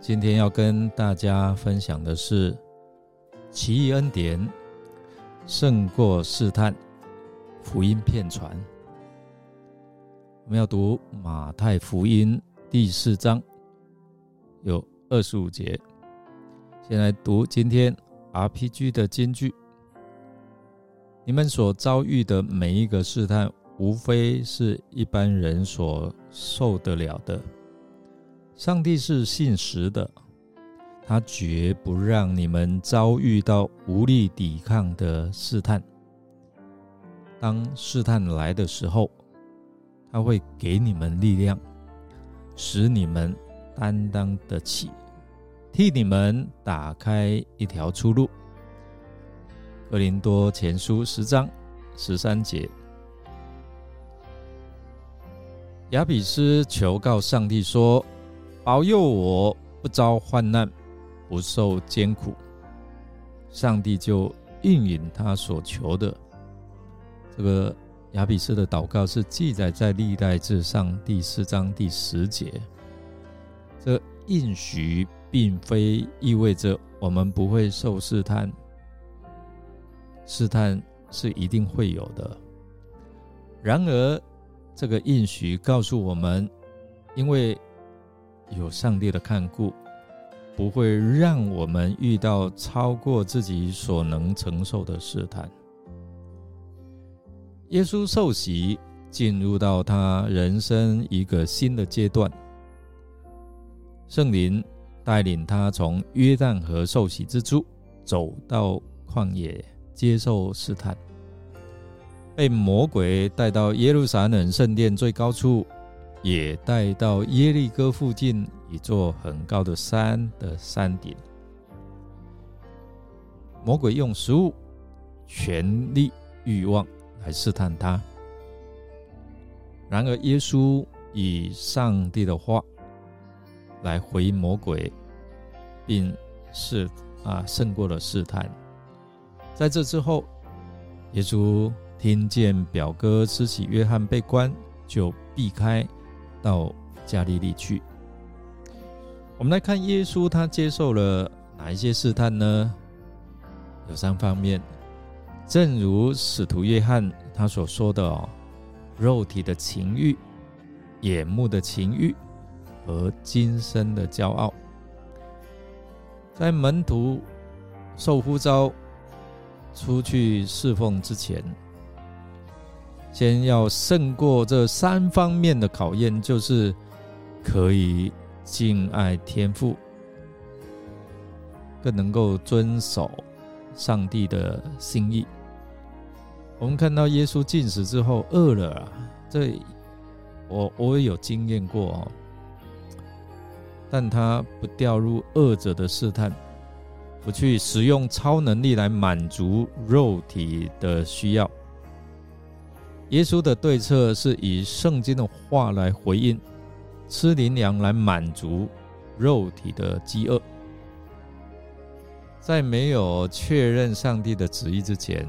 今天要跟大家分享的是奇异恩典胜过试探，福音片传。我们要读马太福音第四章，有二十五节。先来读今天 RPG 的金句。你们所遭遇的每一个试探，无非是一般人所受得了的。上帝是信实的，他绝不让你们遭遇到无力抵抗的试探。当试探来的时候，他会给你们力量，使你们担当得起，替你们打开一条出路。哥林多前书十章十三节，亚比斯求告上帝说：“保佑我不遭患难，不受艰苦。”上帝就应允他所求的。这个亚比斯的祷告是记载在历代志上第四章第十节。这应许并非意味着我们不会受试探。试探是一定会有的，然而这个应许告诉我们，因为有上帝的看顾，不会让我们遇到超过自己所能承受的试探。耶稣受洗，进入到他人生一个新的阶段，圣灵带领他从约旦河受洗之处走到旷野。接受试探，被魔鬼带到耶路撒冷圣殿最高处，也带到耶利哥附近一座很高的山的山顶。魔鬼用食物、权力、欲望来试探他。然而，耶稣以上帝的话来回魔鬼，并是啊胜过了试探。在这之后，耶稣听见表哥施洗约翰被关，就避开到加利利去。我们来看耶稣，他接受了哪一些试探呢？有三方面，正如使徒约翰他所说的哦，肉体的情欲、眼目的情欲和今生的骄傲，在门徒受呼召。出去侍奉之前，先要胜过这三方面的考验，就是可以敬爱天父，更能够遵守上帝的心意。我们看到耶稣进食之后饿了啊，这我我也有经验过哦，但他不掉入饿者的试探。不去使用超能力来满足肉体的需要。耶稣的对策是以圣经的话来回应，吃灵粮来满足肉体的饥饿。在没有确认上帝的旨意之前，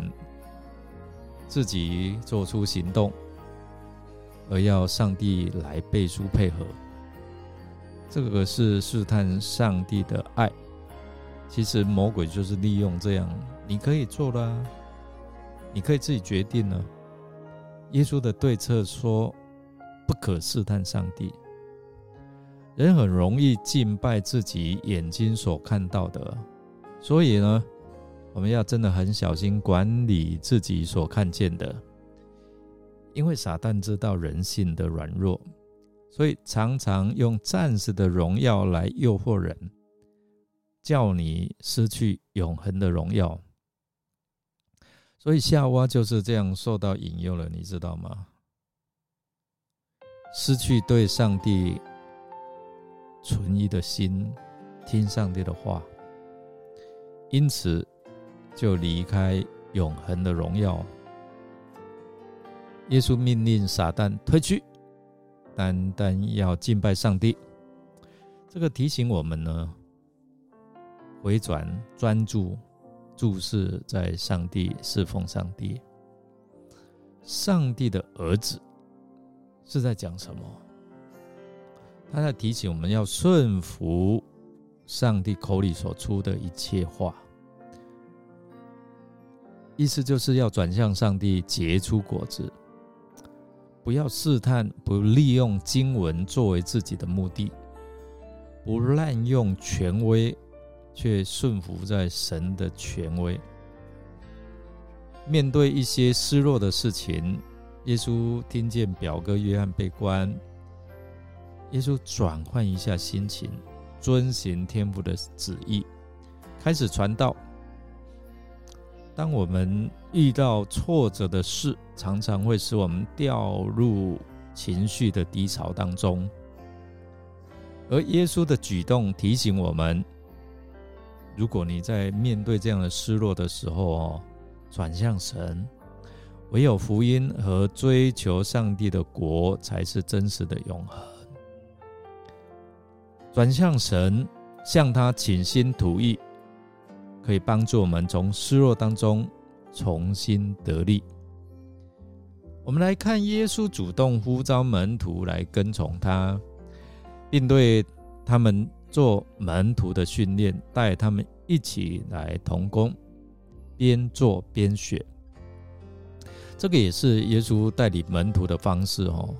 自己做出行动，而要上帝来背书配合，这个是试探上帝的爱。其实魔鬼就是利用这样，你可以做了，你可以自己决定了。耶稣的对策说：不可试探上帝。人很容易敬拜自己眼睛所看到的，所以呢，我们要真的很小心管理自己所看见的，因为撒旦知道人性的软弱，所以常常用暂时的荣耀来诱惑人。叫你失去永恒的荣耀，所以夏娃就是这样受到引诱了，你知道吗？失去对上帝存疑的心，听上帝的话，因此就离开永恒的荣耀。耶稣命令撒旦退去，单单要敬拜上帝。这个提醒我们呢，回转专注注视在上帝，侍奉上帝。上帝的儿子是在讲什么？他在提醒我们要顺服上帝口里所出的一切话，意思就是要转向上帝，结出果子，不要试探，不利用经文作为自己的目的，不滥用权威，却顺服在神的权威。面对一些失落的事情，耶稣听见表哥约翰被关。耶稣转换一下心情，遵行天父的旨意，开始传道。当我们遇到挫折的事，常常会使我们掉入情绪的低潮当中。而耶稣的举动提醒我们：如果你在面对这样的失落的时候哦，转向神，唯有福音和追求上帝的国，才是真实的永恒。转向神，向他倾心吐意，可以帮助我们从失落当中重新得力。我们来看耶稣主动呼召门徒来跟从他，并对他们做门徒的训练，带他们一起来同工，边做边学。这个也是耶稣带领门徒的方式哦。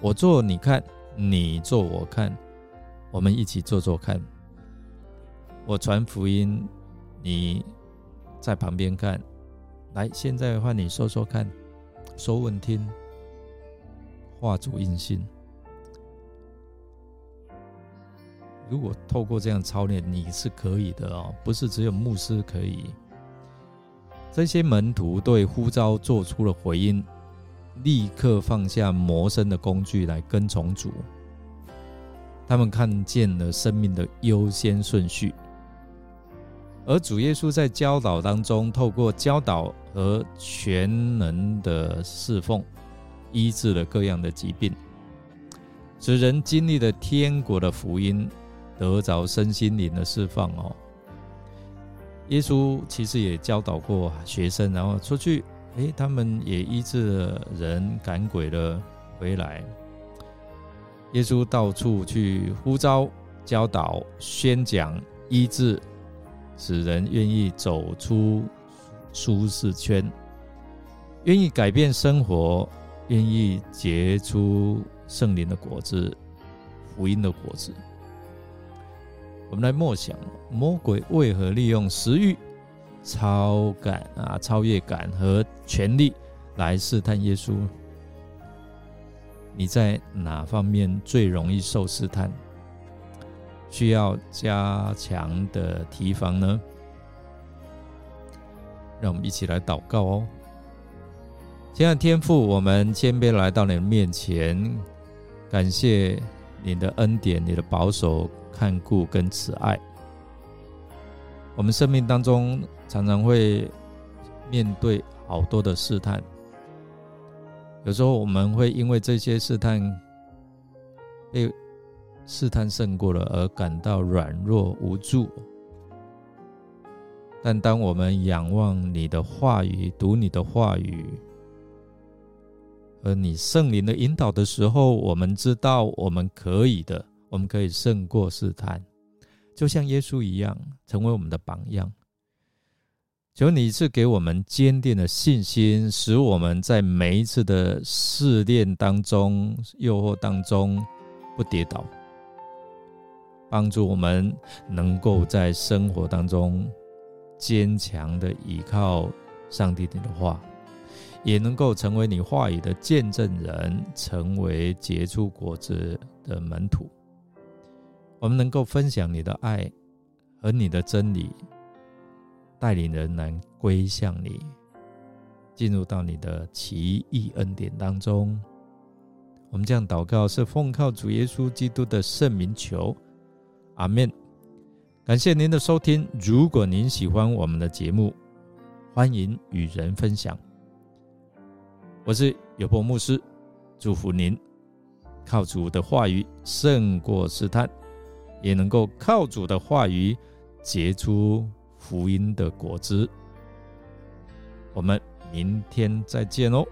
我做你看，你做我看。我们一起做做看。我传福音，你在旁边看。来，现在换你说说看，说问听，化主印心。如果透过这样操练，你是可以的哦，不是只有牧师可以。这些门徒对呼召做出了回应，立刻放下谋生的工具来跟从主。他们看见了生命的优先顺序，而主耶稣在教导当中，透过教导和全能的侍奉，医治了各样的疾病，使人经历了天国的福音，得着身心灵的释放哦。耶稣其实也教导过学生，然后出去，诶，他们也医治了人，赶鬼了回来。耶稣到处去呼召、教导、宣讲、医治，使人愿意走出舒适圈，愿意改变生活，愿意结出圣灵的果子、福音的果子。我们来默想：魔鬼为何利用食欲、超感啊、超越感和权力来试探耶稣？你在哪方面最容易受试探？需要加强的提防呢？让我们一起来祷告哦。亲爱的天父，我们谦卑来到你的面前，感谢你的恩典、你的保守、看顾跟慈爱。我们生命当中常常会面对好多的试探。有时候我们会因为这些试探被试探胜过了而感到软弱无助，但当我们仰望你的话语、读你的话语而你圣灵的引导的时候，我们知道我们可以的，我们可以胜过试探，就像耶稣一样，成为我们的榜样。求你赐给我们坚定的信心，使我们在每一次的试炼当中、诱惑当中不跌倒，帮助我们能够在生活当中坚强的依靠上帝的话，也能够成为你话语的见证人，成为结出果子的门徒。我们能够分享你的爱和你的真理。带领人来归向你，进入到你的奇异恩典当中。我们这样祷告，是奉靠主耶稣基督的圣名求，阿门。感谢您的收听。如果您喜欢我们的节目，欢迎与人分享。我是有波牧师，祝福您靠主的话语胜过试探，也能够靠主的话语结出福音的果子。我们明天再见哦。